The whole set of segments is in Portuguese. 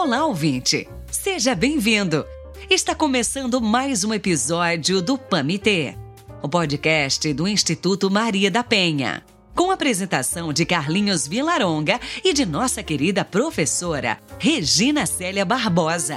Olá, ouvinte! Seja bem-vindo! Está começando mais um episódio do PAMITê, o podcast do Instituto Maria da Penha. Com a apresentação de Carlinhos Vilaronga e de nossa querida professora Regina Célia Barbosa.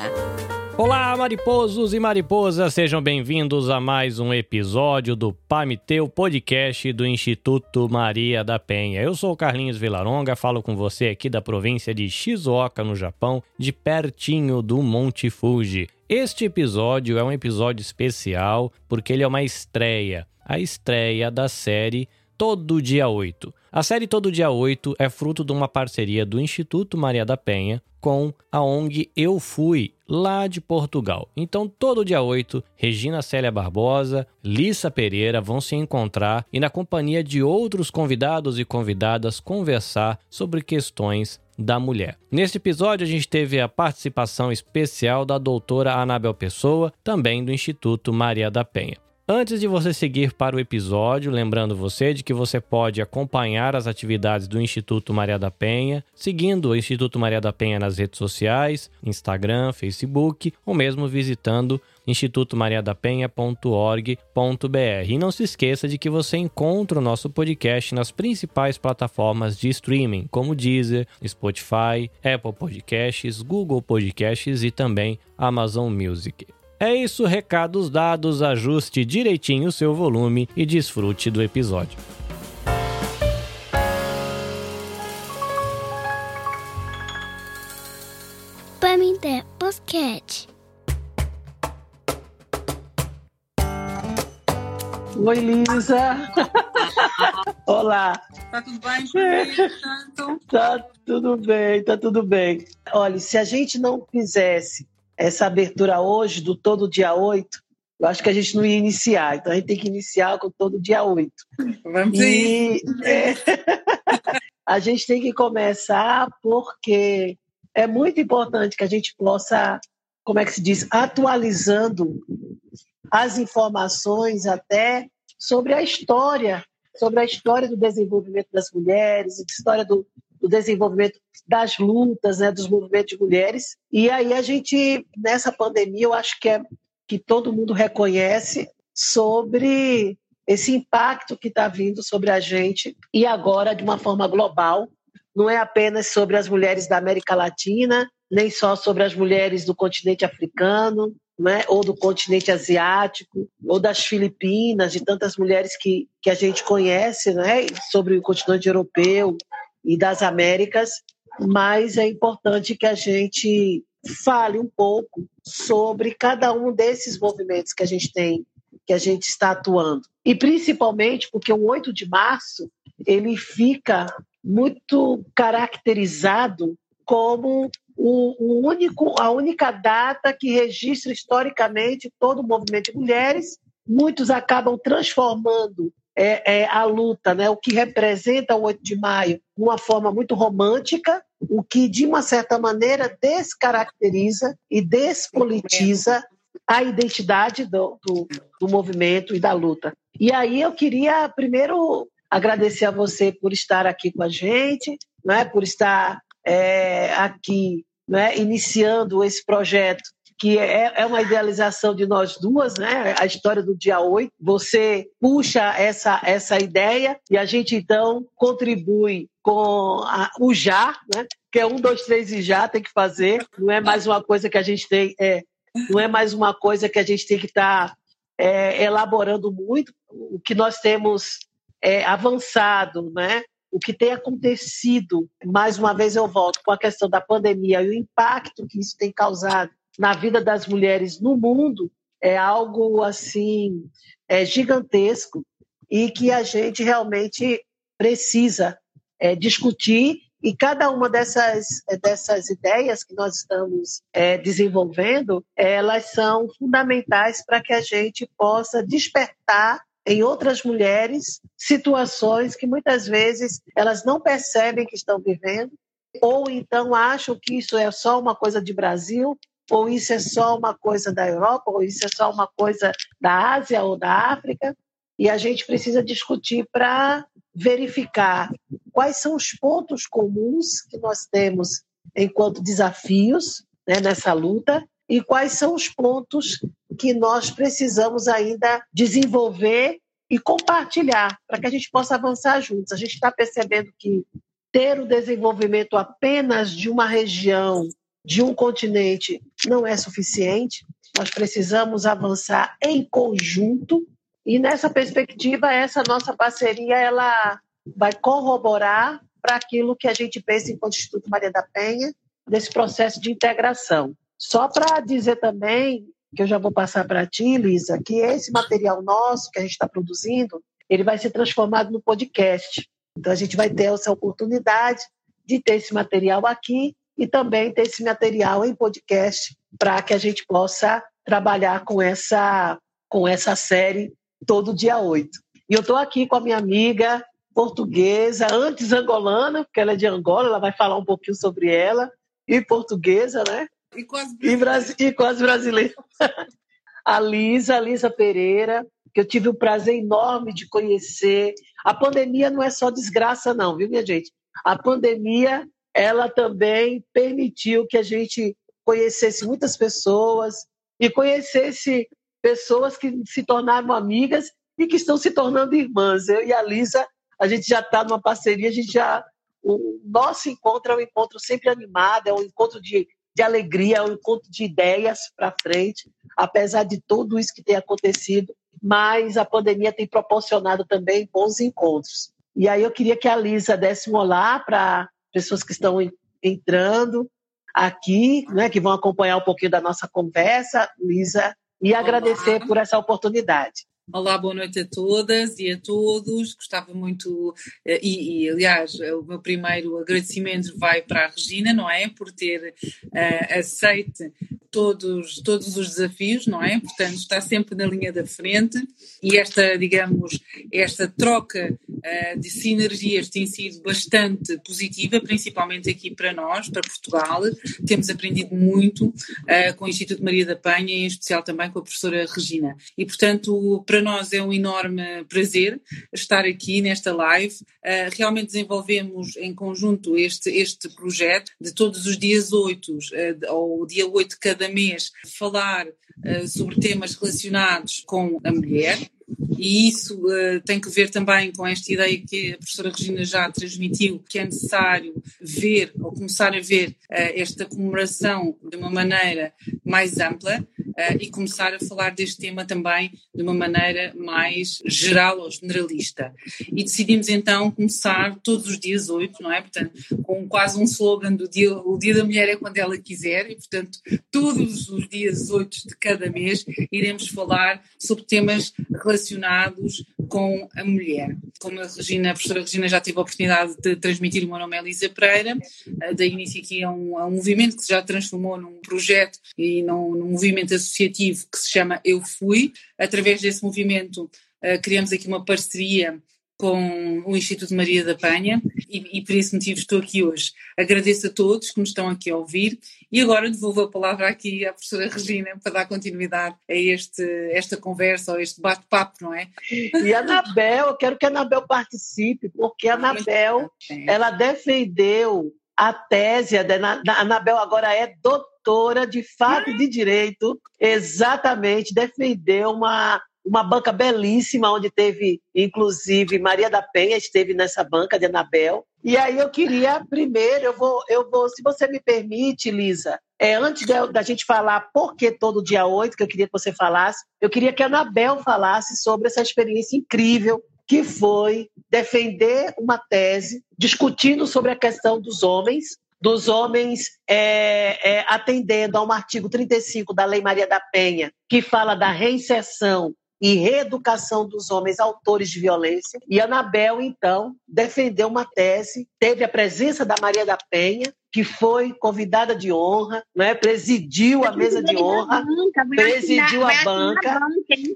Olá, mariposos e mariposas, sejam bem-vindos a mais um episódio do Pamiteu Podcast do Instituto Maria da Penha. Eu sou o Carlinhos Vilaronga, falo com você aqui da província de Shizuoka, no Japão, de pertinho do Monte Fuji. Este episódio é um episódio especial porque ele é uma estreia, a estreia da série Todo Dia 8. A série Todo Dia 8 é fruto de uma parceria do Instituto Maria da Penha com a ONG Eu Fui, lá de Portugal. Então, todo dia 8, Regina Célia Barbosa, Lissa Pereira vão se encontrar e, na companhia de outros convidados e convidadas, conversar sobre questões da mulher. Neste episódio, a gente teve a participação especial da doutora Anabel Pessoa, também do Instituto Maria da Penha. Antes de você seguir para o episódio, lembrando você de que você pode acompanhar as atividades do Instituto Maria da Penha, seguindo o Instituto Maria da Penha nas redes sociais, Instagram, Facebook, ou mesmo visitando institutomariadapenha.org.br. E não se esqueça de que você encontra o nosso podcast nas principais plataformas de streaming, como Deezer, Spotify, Apple Podcasts, Google Podcasts e também Amazon Music. É isso, recados dados, ajuste direitinho o seu volume e desfrute do episódio. Pamité Podcast. Oi, Lisa. Olá. Tá tudo bem? Tá tudo bem, tá tudo bem. Olha, se a gente não fizesse essa abertura hoje, do todo dia 8, eu acho que a gente não ia iniciar. Então a gente tem que iniciar com todo dia 8. Vamos e, é, a gente tem que começar porque é muito importante que a gente possa, como é que se diz, atualizando as informações até sobre a história, sobre a história do desenvolvimento das mulheres, história do, do desenvolvimento das lutas, né, dos movimentos de mulheres. E aí a gente, nessa pandemia, eu acho que é que todo mundo reconhece sobre esse impacto que está vindo sobre a gente e agora de uma forma global. Não é apenas sobre as mulheres da América Latina, nem só sobre as mulheres do continente africano, né, ou do continente asiático, ou das Filipinas, de tantas mulheres que, que a gente conhece né, sobre o continente europeu, e das Américas, mas é importante que a gente fale um pouco sobre cada um desses movimentos que a gente tem, que a gente está atuando. E principalmente porque o 8 de março ele fica muito caracterizado como o, único, a única data que registra historicamente todo o movimento de mulheres. Muitos acabam transformando é, é, a luta, né? o que representa o 8 de maio, de uma forma muito romântica, o que, de uma certa maneira, descaracteriza e despolitiza a identidade do, do, do movimento e da luta. E aí eu queria, primeiro, agradecer a você por estar aqui com a gente, né? por estar é, aqui né? iniciando esse projeto que é, é uma idealização de nós duas, né? A história do dia 8. Você puxa essa, essa ideia e a gente então contribui com a, o já, né? Que é um, dois, três e já tem que fazer. Não é mais uma coisa que a gente tem, é, não é mais uma coisa que a gente tem que estar tá, é, elaborando muito. O que nós temos é, avançado, né? o que tem acontecido, mais uma vez eu volto com a questão da pandemia e o impacto que isso tem causado na vida das mulheres no mundo é algo assim é gigantesco e que a gente realmente precisa é, discutir e cada uma dessas, dessas ideias que nós estamos é, desenvolvendo, elas são fundamentais para que a gente possa despertar em outras mulheres situações que muitas vezes elas não percebem que estão vivendo ou então acham que isso é só uma coisa de Brasil ou isso é só uma coisa da Europa, ou isso é só uma coisa da Ásia ou da África, e a gente precisa discutir para verificar quais são os pontos comuns que nós temos enquanto desafios né, nessa luta e quais são os pontos que nós precisamos ainda desenvolver e compartilhar para que a gente possa avançar juntos. A gente está percebendo que ter o desenvolvimento apenas de uma região, de um continente, não é suficiente. Nós precisamos avançar em conjunto e nessa perspectiva essa nossa parceria ela vai corroborar para aquilo que a gente pensa enquanto Instituto Maria da Penha desse processo de integração. Só para dizer também que eu já vou passar para ti, Lisa, que esse material nosso que a gente está produzindo, ele vai ser transformado no podcast. Então a gente vai ter essa oportunidade de ter esse material aqui e também ter esse material em podcast para que a gente possa trabalhar com essa com essa série todo dia 8. E eu estou aqui com a minha amiga portuguesa, antes angolana, porque ela é de Angola, ela vai falar um pouquinho sobre ela, e portuguesa, né? E quase e, brasi e quase brasileira. a Lisa, a Lisa Pereira, que eu tive o prazer enorme de conhecer. A pandemia não é só desgraça, não, viu, minha gente? A pandemia, ela também permitiu que a gente conhecesse muitas pessoas e conhecesse pessoas que se tornaram amigas e que estão se tornando irmãs. Eu e a Lisa, a gente já está numa parceria, a gente já. O nosso encontro é um encontro sempre animado, é um encontro de de alegria, é um encontro de ideias para frente, apesar de tudo isso que tem acontecido, mas a pandemia tem proporcionado também bons encontros. E aí eu queria que a Lisa desse um olá para pessoas que estão entrando aqui, né, que vão acompanhar um pouquinho da nossa conversa, Lisa, e agradecer por essa oportunidade. Olá, boa noite a todas e a todos. Gostava muito, eh, e, e, aliás, o meu primeiro agradecimento vai para a Regina, não é? Por ter uh, aceite todos, todos os desafios, não é? Portanto, está sempre na linha da frente e esta, digamos, esta troca uh, de sinergias tem sido bastante positiva, principalmente aqui para nós, para Portugal. Temos aprendido muito uh, com o Instituto Maria da Penha, em especial também com a professora Regina. E, portanto, para nós é um enorme prazer estar aqui nesta live. Uh, realmente desenvolvemos em conjunto este, este projeto de todos os dias 8, uh, ou dia 8 de cada mês, falar uh, sobre temas relacionados com a mulher. E isso uh, tem que ver também com esta ideia que a professora Regina já transmitiu, que é necessário ver ou começar a ver uh, esta comemoração de uma maneira mais ampla uh, e começar a falar deste tema também de uma maneira mais geral ou generalista. E decidimos então começar todos os dias 8, não é? Portanto, com quase um slogan do dia, o dia da mulher é quando ela quiser, e portanto, todos os dias 8 de cada mês iremos falar sobre temas relacionados com a mulher. Como a Regina, a professora Regina já teve a oportunidade de transmitir, o meu nome é Elisa Pereira, uh, da aqui a um, um movimento que se já transformou num projeto e num, num movimento associativo que se chama Eu Fui. Através desse movimento uh, criamos aqui uma parceria com o Instituto Maria da Penha e, e, por esse motivo estou aqui hoje. Agradeço a todos que nos estão aqui a ouvir e agora devolvo a palavra aqui à professora Regina para dar continuidade a este, esta conversa ou este bate-papo, não é? E a Anabel, eu quero que a Anabel participe, porque a Anabel, ela defendeu a tese, a Anabel agora é doutora de fato de direito, exatamente, defendeu uma uma banca belíssima, onde teve, inclusive, Maria da Penha esteve nessa banca de Anabel. E aí eu queria, primeiro, eu vou, eu vou, se você me permite, Lisa, é, antes da gente falar por que todo dia 8, que eu queria que você falasse, eu queria que a Anabel falasse sobre essa experiência incrível que foi defender uma tese discutindo sobre a questão dos homens, dos homens é, é, atendendo a um artigo 35 da Lei Maria da Penha, que fala da reinserção e reeducação dos homens autores de violência. E Anabel, então, defendeu uma tese, teve a presença da Maria da Penha, que foi convidada de honra, né? presidiu a mesa de honra, presidiu a banca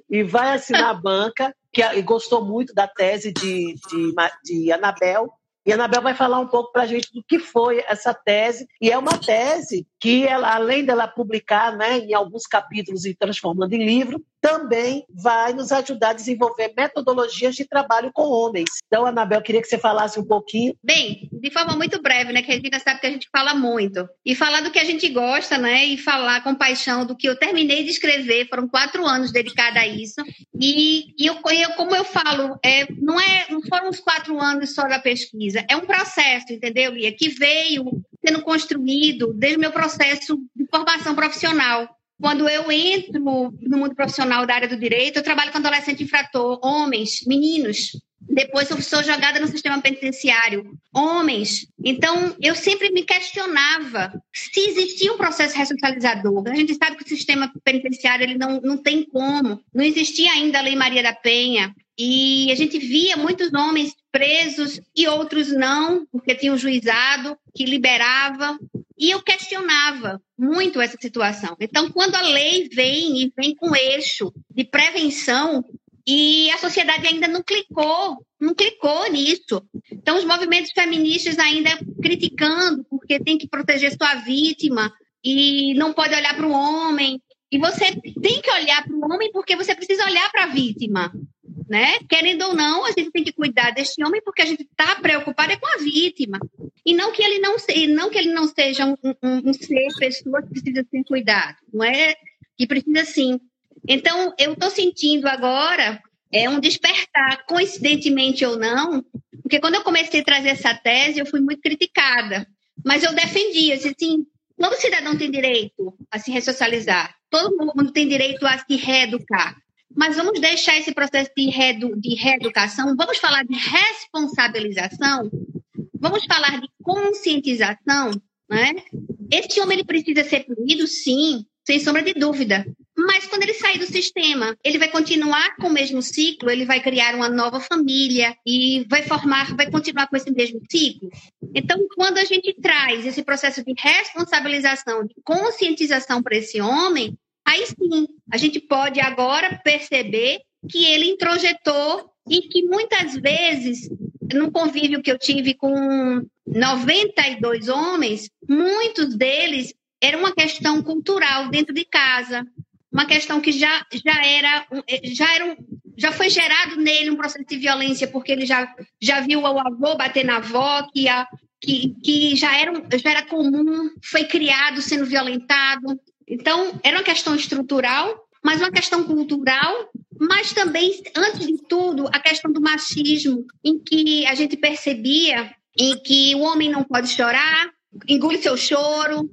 e vai assinar a banca, que e gostou muito da tese de, de, de Anabel, e a Anabel vai falar um pouco para a gente do que foi essa tese. E é uma tese que, ela, além dela publicar né, em alguns capítulos e transformando em livro, também vai nos ajudar a desenvolver metodologias de trabalho com homens. Então, Anabel, queria que você falasse um pouquinho. Bem, de forma muito breve, né? Que a gente sabe que a gente fala muito. E falar do que a gente gosta, né? E falar com paixão do que eu terminei de escrever. Foram quatro anos dedicados a isso. E, e eu, eu, como eu falo, é, não, é, não foram os quatro anos só da pesquisa. É um processo, entendeu, Lia? Que veio sendo construído desde o meu processo de formação profissional. Quando eu entro no mundo profissional da área do direito, eu trabalho com adolescente infrator, homens, meninos. Depois eu sou jogada no sistema penitenciário, homens. Então, eu sempre me questionava se existia um processo ressocializador. A gente sabe que o sistema penitenciário ele não, não tem como. Não existia ainda a Lei Maria da Penha. E a gente via muitos homens presos e outros não, porque tinha um juizado que liberava. E eu questionava muito essa situação. Então, quando a lei vem e vem com eixo de prevenção, e a sociedade ainda não clicou, não clicou nisso. Então, os movimentos feministas ainda criticando, porque tem que proteger sua vítima e não pode olhar para o homem. E você tem que olhar para o homem porque você precisa olhar para a vítima né? Querendo ou não, a gente tem que cuidar deste homem porque a gente está preocupada é com a vítima. E não que ele não, se, não, que ele não seja um, um, um ser, pessoa que precisa ser cuidado, não é? Que precisa sim. Então, eu estou sentindo agora é um despertar, coincidentemente ou não, porque quando eu comecei a trazer essa tese, eu fui muito criticada. Mas eu defendia, assim, todo cidadão tem direito a se ressocializar, todo mundo tem direito a se reeducar. Mas vamos deixar esse processo de, reedu de reeducação, vamos falar de responsabilização, vamos falar de conscientização, né? Esse homem ele precisa ser punido, sim, sem sombra de dúvida. Mas quando ele sair do sistema, ele vai continuar com o mesmo ciclo, ele vai criar uma nova família e vai formar, vai continuar com esse mesmo ciclo. Então, quando a gente traz esse processo de responsabilização, de conscientização para esse homem, aí sim a gente pode agora perceber que ele introjetou e que muitas vezes, no convívio que eu tive com 92 homens, muitos deles era uma questão cultural dentro de casa, uma questão que já, já era já era já foi gerado nele um processo de violência porque ele já, já viu o avô bater na avó que a, que, que já era já era comum foi criado sendo violentado então, era uma questão estrutural, mas uma questão cultural, mas também, antes de tudo, a questão do machismo, em que a gente percebia em que o homem não pode chorar, engole seu choro.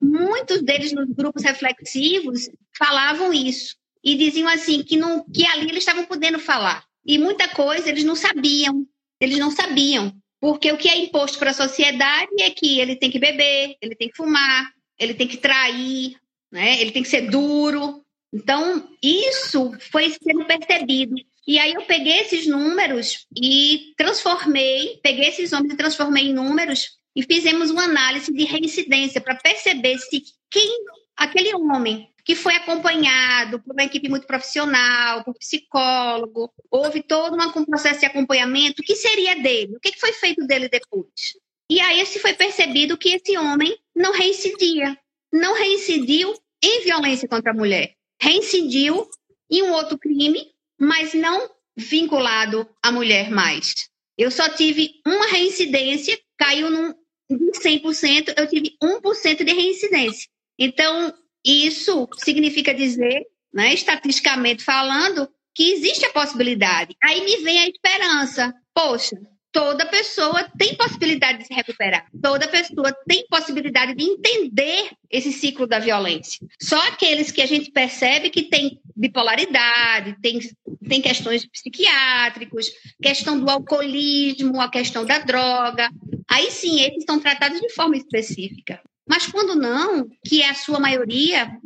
Muitos deles nos grupos reflexivos falavam isso e diziam assim que, não, que ali eles estavam podendo falar. E muita coisa eles não sabiam, eles não sabiam. Porque o que é imposto para a sociedade é que ele tem que beber, ele tem que fumar, ele tem que trair, né? Ele tem que ser duro. Então, isso foi sendo percebido. E aí eu peguei esses números e transformei, peguei esses homens e transformei em números e fizemos uma análise de reincidência para perceber se quem aquele homem que foi acompanhado por uma equipe muito profissional, por psicólogo, houve todo um processo de acompanhamento, o que seria dele? O que foi feito dele depois? E aí se foi percebido que esse homem não reincidia, não reincidiu em violência contra a mulher, reincidiu em um outro crime, mas não vinculado à mulher mais. Eu só tive uma reincidência, caiu num, em 100%, eu tive 1% de reincidência. Então, isso significa dizer, né, estatisticamente falando, que existe a possibilidade. Aí me vem a esperança. Poxa, toda pessoa tem possibilidade de se recuperar. Toda pessoa tem possibilidade de entender esse ciclo da violência. Só aqueles que a gente percebe que tem bipolaridade, tem, tem questões psiquiátricos, questão do alcoolismo, a questão da droga. Aí sim, eles são tratados de forma específica. Mas quando não, que é a sua maioria,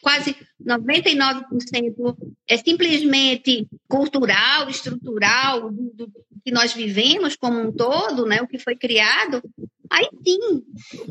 quase 99%, é simplesmente cultural, estrutural, do, do, que nós vivemos como um todo, né, o que foi criado, aí sim,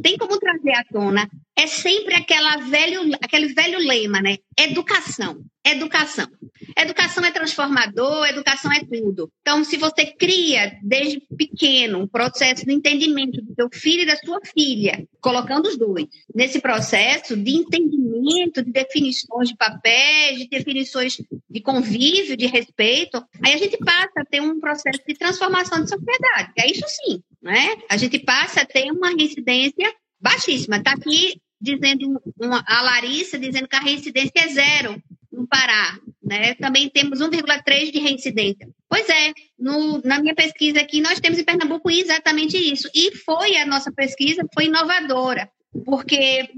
tem como trazer à tona. É sempre aquela velho, aquele velho lema, né? Educação. Educação. Educação é transformador, educação é tudo. Então, se você cria desde pequeno um processo de entendimento do seu filho e da sua filha, colocando os dois nesse processo de entendimento, de definições de papéis, de definições de convívio, de respeito, aí a gente passa a ter um processo de transformação de sociedade. É isso sim, né? A gente passa a ter uma reincidência baixíssima. Está aqui dizendo uma, a Larissa dizendo que a reincidência é zero no Pará. Né? Também temos 1,3 de reincidência. Pois é, no, na minha pesquisa aqui, nós temos em Pernambuco exatamente isso. E foi a nossa pesquisa, foi inovadora, porque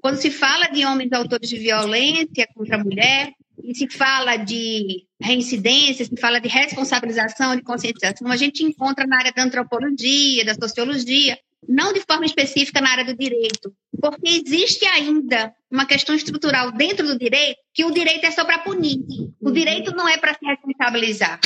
quando se fala de homens autores de violência contra a mulher, e se fala de reincidência, se fala de responsabilização, de conscientização, a gente encontra na área da antropologia, da sociologia, não de forma específica na área do direito, porque existe ainda uma questão estrutural dentro do direito que o direito é só para punir. O direito não é para se responsabilizar,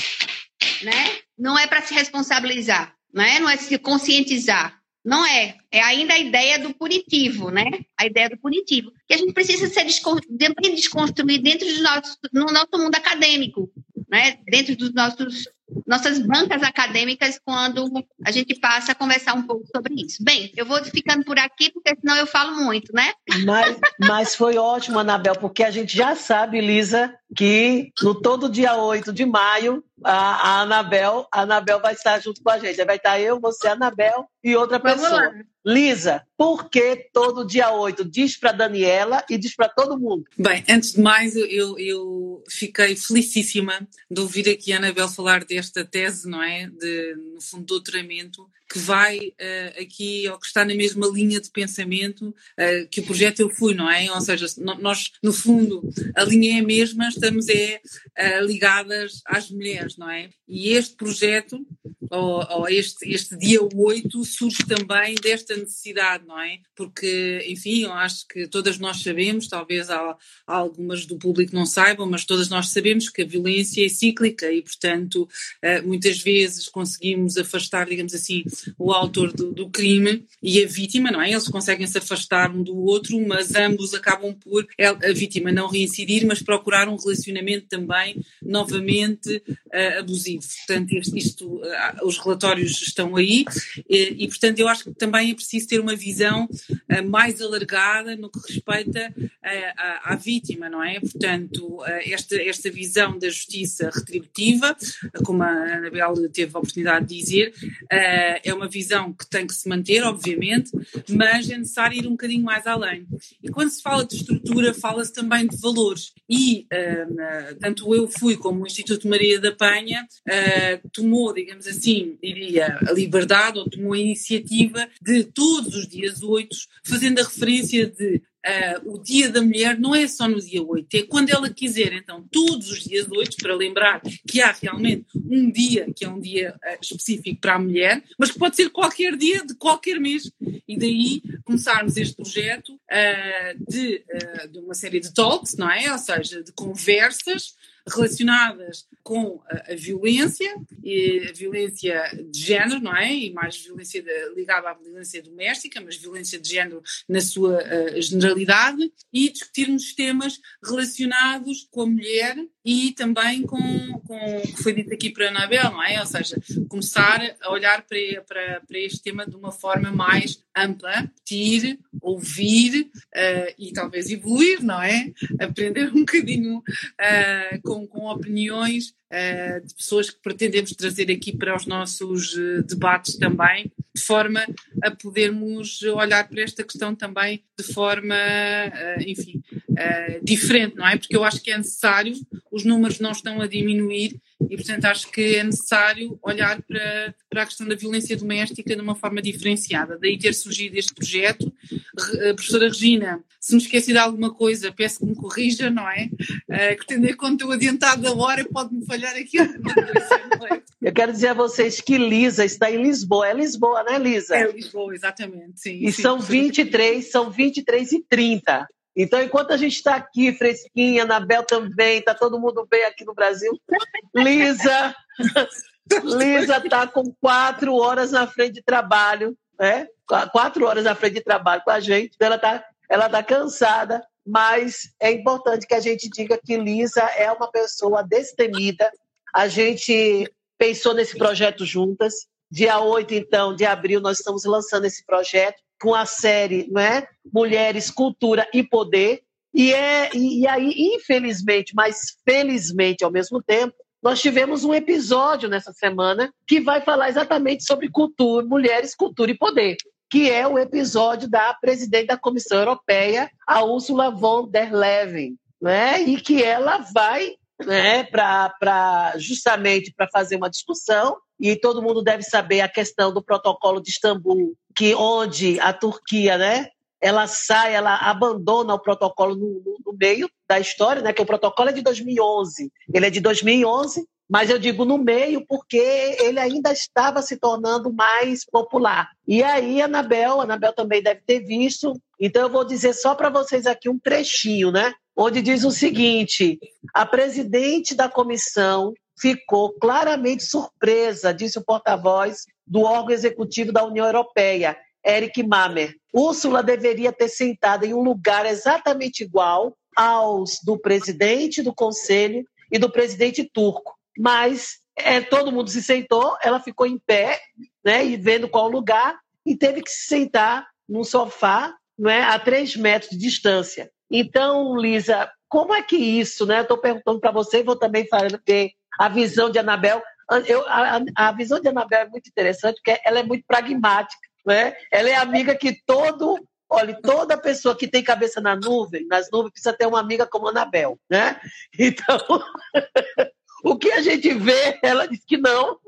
né? Não é para se responsabilizar, né? Não é se conscientizar. Não é. É ainda a ideia do punitivo, né? A ideia do punitivo. Que a gente precisa ser desconstruir dentro do nosso, no nosso mundo acadêmico, né? Dentro dos nossos nossas bancas acadêmicas quando a gente passa a conversar um pouco sobre isso. Bem, eu vou ficando por aqui, porque senão eu falo muito, né? Mas, mas foi ótimo, Anabel, porque a gente já sabe, Lisa, que no todo dia 8 de maio, a, a Anabel, a Anabel vai estar junto com a gente. Vai estar eu, você, a Anabel e outra pessoa. Lisa, por que todo dia 8? Diz para Daniela e diz para todo mundo. Bem, antes de mais, eu, eu fiquei felicíssima de ouvir aqui a Anabel falar desta tese, não é? De, no fundo, doutoramento, que vai uh, aqui, ou que está na mesma linha de pensamento uh, que o projeto Eu Fui, não é? Ou seja, nós, no fundo, a linha é a mesma, estamos é, uh, ligadas às mulheres, não é? E este projeto, ou, ou, este, este dia 8, surge também desta necessidade, não é? Porque, enfim, eu acho que todas nós sabemos, talvez há, há algumas do público não saibam, mas todas nós sabemos que a violência é cíclica e, portanto, muitas vezes conseguimos afastar, digamos assim, o autor do, do, crime e a vítima, não é? Eles conseguem se afastar um do outro, mas ambos acabam por a vítima não reincidir, mas procurar um relacionamento também novamente uh, abusivo. Portanto, isto, isto uh, os relatórios estão aí e, e, portanto, eu acho que também é preciso ter uma visão uh, mais alargada no que respeita à, à, vítima, não é? Portanto, esta, esta visão da justiça retributiva, como a Anabel teve a oportunidade de dizer, é uma visão que tem que se manter, obviamente, mas é necessário ir um bocadinho mais além. E quando se fala de estrutura, fala-se também de valores. E uh, tanto eu fui como o Instituto Maria da Penha uh, tomou, digamos assim, diria, a liberdade ou tomou a iniciativa de todos os dias oito, fazendo a referência de Uh, o Dia da Mulher não é só no dia 8, é quando ela quiser. Então, todos os dias 8, para lembrar que há realmente um dia que é um dia uh, específico para a mulher, mas que pode ser qualquer dia de qualquer mês. E daí começarmos este projeto uh, de, de uma série de talks, não é? Ou seja, de conversas relacionadas com a, a, violência, e a violência de género, não é? E mais violência de, ligada à violência doméstica, mas violência de género na sua uh, generalidade, e discutirmos temas relacionados com a mulher e também com, com o que foi dito aqui para a Anabel, não é? Ou seja, começar a olhar para, para, para este tema de uma forma mais ampla, ir, ouvir uh, e talvez evoluir, não é? Aprender um bocadinho uh, com, com opiniões uh, de pessoas que pretendemos trazer aqui para os nossos debates também, de forma a podermos olhar para esta questão também de forma, enfim, diferente, não é? Porque eu acho que é necessário, os números não estão a diminuir e, portanto, acho que é necessário olhar para, para a questão da violência doméstica de uma forma diferenciada. Daí ter surgido este projeto. A professora Regina, se me esqueci de alguma coisa, peço que me corrija, não é? Uh, que tendo em conta o adiantado da hora, pode-me falhar aqui alguma coisa, é? Eu quero dizer a vocês que Lisa está em Lisboa. É Lisboa, né, Lisa? É Lisboa, exatamente, sim. E sim, são 23, são 23 e 30. Então, enquanto a gente está aqui, fresquinha, Anabel também, está todo mundo bem aqui no Brasil. Lisa, Lisa está com quatro horas na frente de trabalho né? quatro horas à frente de trabalho com a gente, então ela está ela tá cansada, mas é importante que a gente diga que Lisa é uma pessoa destemida. A gente pensou nesse projeto juntas. Dia 8, então, de abril, nós estamos lançando esse projeto com a série não é? Mulheres, Cultura e Poder. E, é, e, e aí, infelizmente, mas felizmente ao mesmo tempo, nós tivemos um episódio nessa semana que vai falar exatamente sobre cultura, mulheres, cultura e poder, que é o episódio da presidente da Comissão Europeia, a Ursula von der Leyen, né? E que ela vai, né, para justamente para fazer uma discussão e todo mundo deve saber a questão do protocolo de Istambul, que onde a Turquia, né, ela sai, ela abandona o protocolo no, no, meio da história, né? Que o protocolo é de 2011, ele é de 2011, mas eu digo no meio porque ele ainda estava se tornando mais popular. E aí, Anabel, Anabel também deve ter visto. Então eu vou dizer só para vocês aqui um trechinho, né? Onde diz o seguinte: a presidente da comissão ficou claramente surpresa, disse o porta-voz do órgão executivo da União Europeia, Eric Mamer. Úrsula deveria ter sentado em um lugar exatamente igual aos do presidente do conselho e do presidente turco. Mas é, todo mundo se sentou, ela ficou em pé, né, e vendo qual lugar, e teve que se sentar num sofá não é, a três metros de distância. Então, Lisa, como é que isso, né? Estou perguntando para você e vou também ver a visão de Anabel. Eu, a, a, visão de Anabel é muito interessante, porque ela é muito pragmática. Né? Ela é amiga que todo Olha, toda pessoa que tem cabeça na nuvem, nas nuvens, precisa ter uma amiga como Anabel, né? Então, o que a gente vê, ela diz que não,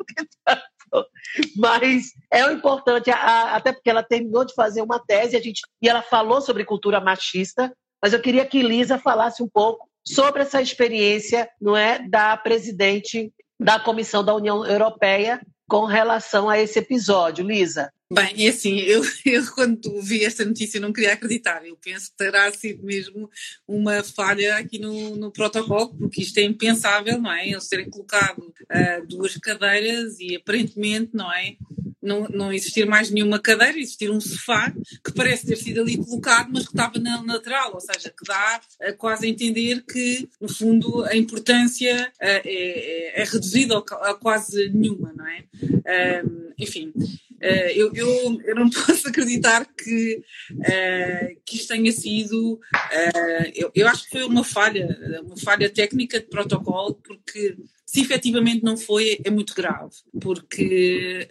mas é o importante, até porque ela terminou de fazer uma tese, a gente, e ela falou sobre cultura machista, mas eu queria que Lisa falasse um pouco sobre essa experiência, não é, da presidente da Comissão da União Europeia com relação a esse episódio, Lisa. Bem, e assim, eu, eu quando vi esta notícia não queria acreditar. Eu penso que terá sido mesmo uma falha aqui no, no protocolo, porque isto é impensável, não é? Eles terem colocado uh, duas cadeiras e aparentemente, não é? Não, não existir mais nenhuma cadeira, existir um sofá que parece ter sido ali colocado, mas que estava na lateral, ou seja, que dá uh, quase a entender que, no fundo, a importância uh, é, é, é, reduzida a, a quase nenhuma, não é? enfim. Uh, eu, eu, eu, não posso acreditar que, uh, que isto tenha sido. Uh, eu, eu, acho que foi uma falha, uma falha técnica de protocolo, porque se efetivamente não foi, é muito grave, porque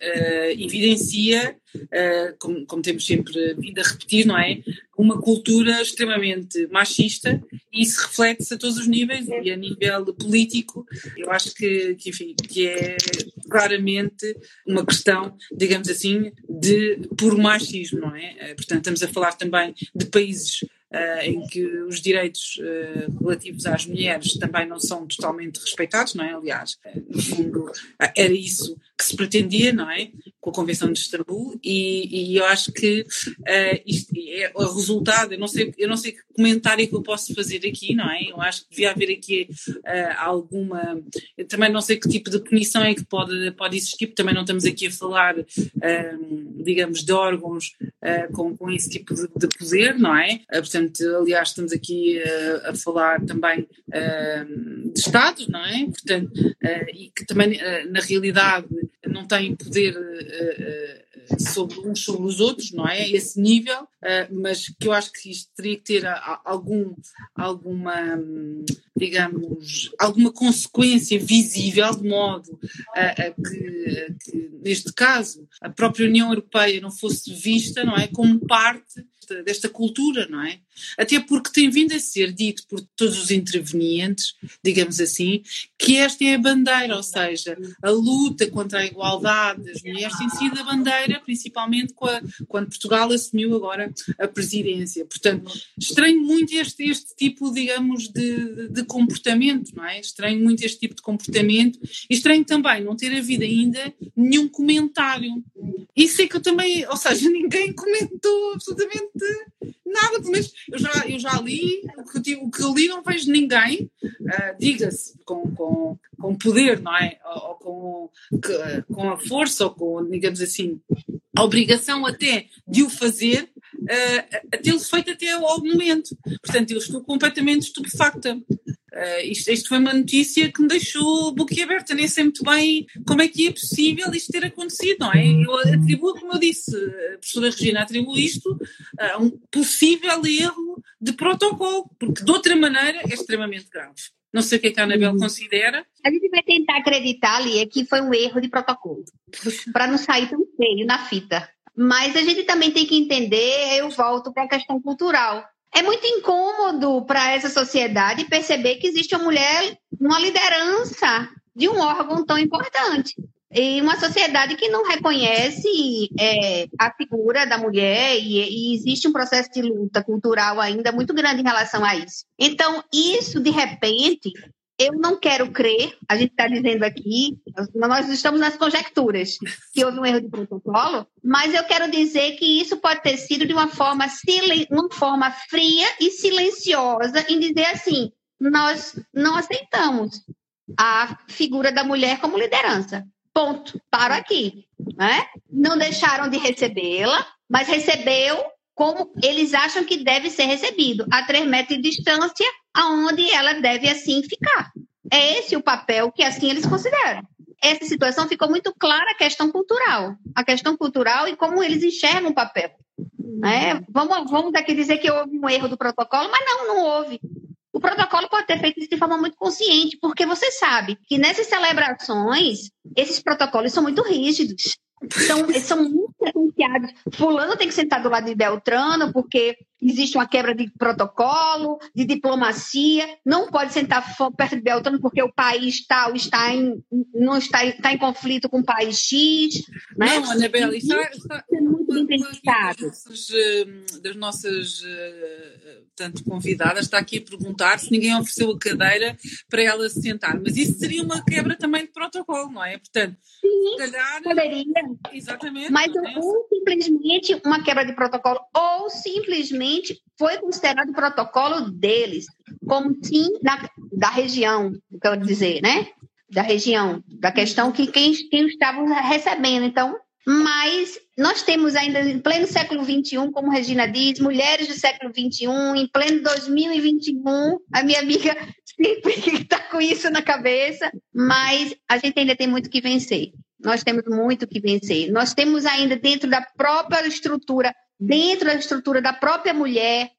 evidencia, uh, como, como, temos sempre vindo a repetir, não é? Uma cultura extremamente machista e isso reflete-se a todos os níveis e a nível político, eu acho que, que, enfim, que é claramente uma questão, digamos assim, de puro machismo, não é? Uh, portanto, estamos a falar também de países uh, em que os direitos uh, relativos às mulheres também não são totalmente respeitados, não é? Aliás, no fundo, era isso que se pretendia, não é? Com a Convenção de Istambul, e, e eu acho que isto é o resultado. Eu não, sei, eu não sei que comentário que eu posso fazer aqui, não é? Eu acho que devia haver aqui alguma. Eu também não sei que tipo de punição é que pode, pode existir, porque também não estamos aqui a falar, digamos, de órgãos com, com esse tipo de, de poder, não é? Portanto, aliás, estamos aqui uh, a falar também uh, de Estados, não é? Portanto, uh, e que também, na realidade, não têm poder sobre uns sobre os outros, não é? Esse nível, mas que eu acho que isto teria que ter algum, alguma, digamos, alguma consequência visível, de modo a, que, que, neste caso, a própria União Europeia não fosse vista, não é? Como parte desta cultura, não é? Até porque tem vindo a ser dito por todos os intervenientes, digamos assim, que esta é a bandeira, ou seja, a luta contra a igualdade das mulheres tem sido a bandeira, principalmente a, quando Portugal assumiu agora a presidência. Portanto, estranho muito este, este tipo, digamos, de, de comportamento, não é? Estranho muito este tipo de comportamento e estranho também não ter havido ainda nenhum comentário. Isso é que eu também, ou seja, ninguém comentou absolutamente nada, pelo menos eu já, eu já li, o que, o que eu li não vejo ninguém, uh, diga-se, com, com, com poder, não é? Ou, ou com, que, com a força, ou com, digamos assim, a obrigação até de o fazer, uh, a tê-lo feito até ao momento. Portanto, eu estou completamente estupefacta. Uh, isto, isto, foi uma notícia que me deixou boquiaberta, nem sei muito bem como é que é possível isto ter acontecido, não é? Eu atribuo, como eu disse, a professora Regina atribuo isto a um possível erro de protocolo, porque de outra maneira é extremamente grave. Não sei o que, é que a Anabel uhum. considera. A gente vai tentar acreditar ali que foi um erro de protocolo, para não sair tão feio na fita. Mas a gente também tem que entender, eu volto para a questão cultural. É muito incômodo para essa sociedade perceber que existe uma mulher, uma liderança de um órgão tão importante. E uma sociedade que não reconhece é, a figura da mulher e, e, existe um processo de luta cultural ainda muito grande em relação a isso. Então, isso, de repente, eu não quero crer, a gente está dizendo aqui, nós estamos nas conjecturas que houve um erro de protocolo, mas eu quero dizer que isso pode ter sido de uma forma, uma forma fria e silenciosa em dizer assim, nós não aceitamos a figura da mulher como liderança. Ponto. Paro aqui. Né? Não deixaram de recebê-la, mas recebeu como eles acham que deve ser recebido, a três metros de distância, aonde ela deve assim ficar. É esse o papel que assim eles consideram. Essa situação ficou muito clara a questão cultural, a questão cultural e como eles enxergam o papel. Né? Vamos, vamos daqui dizer que houve um erro do protocolo, mas não, não houve. O protocolo pode ter feito isso de forma muito consciente, porque você sabe que nessas celebrações, esses protocolos são muito rígidos. São, são muito sequenciados. Fulano tem que sentar do lado de Beltrano, porque existe uma quebra de protocolo, de diplomacia. Não pode sentar perto de Beltrano, porque o país tal está em, não está, está em conflito com o país X. Né? Não, Anabela, isso é, é muito bem pensado. Das nossas eh, tanto convidadas está aqui a perguntar se ninguém ofereceu a cadeira para ela se sentar. Mas isso seria uma quebra também de protocolo, não é? Portanto, Sim, calhar, poderia. Exatamente. Mas é? ou simplesmente uma quebra de protocolo, ou simplesmente foi considerado o protocolo deles, como sim da, região, quero dizer, né? Da região, da questão que quem, quem estava recebendo. Então, mas nós temos ainda em pleno século XXI, como Regina diz, mulheres do século XXI, em pleno 2021, a minha amiga sempre está com isso na cabeça, mas a gente ainda tem muito que vencer. Nós temos muito que vencer. Nós temos ainda dentro da própria estrutura, dentro da estrutura da própria mulher,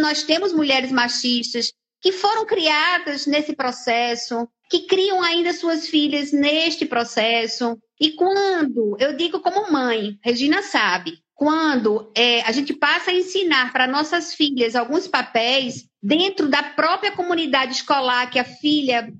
nós temos mulheres machistas que foram criadas nesse processo, que criam ainda suas filhas neste processo. E quando, eu digo como mãe, Regina sabe, quando é, a gente passa a ensinar para nossas filhas alguns papéis dentro da própria comunidade escolar que a filha